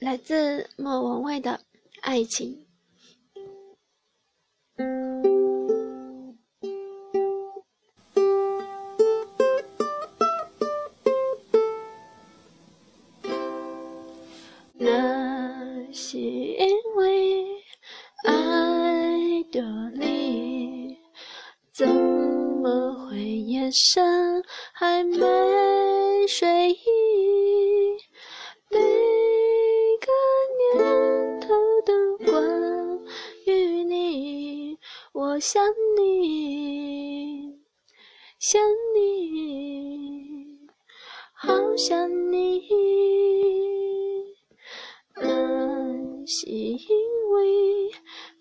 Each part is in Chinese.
来自莫文蔚的爱情。那是因为爱着你，怎么会夜深还没睡意？我想你，想你，好想你。那是因为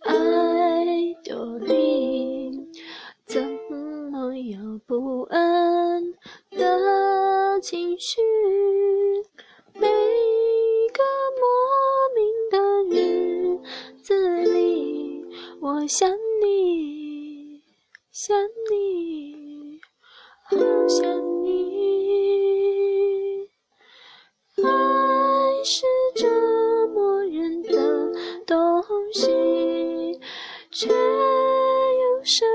爱着你，怎么有不安的情绪？我想你，想你，好想你，爱是折磨人的东西，却又舍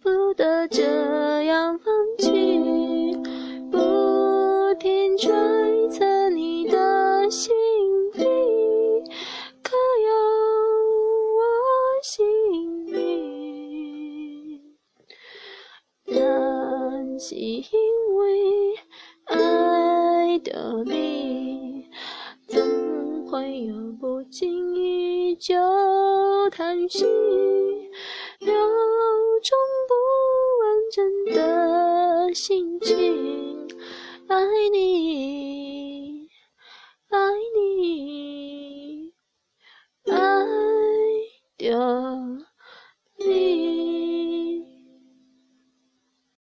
不得这样放弃，不停转是因为爱的你，怎会有不经意？就叹息，有种不完整的心情。爱你，爱你，爱着。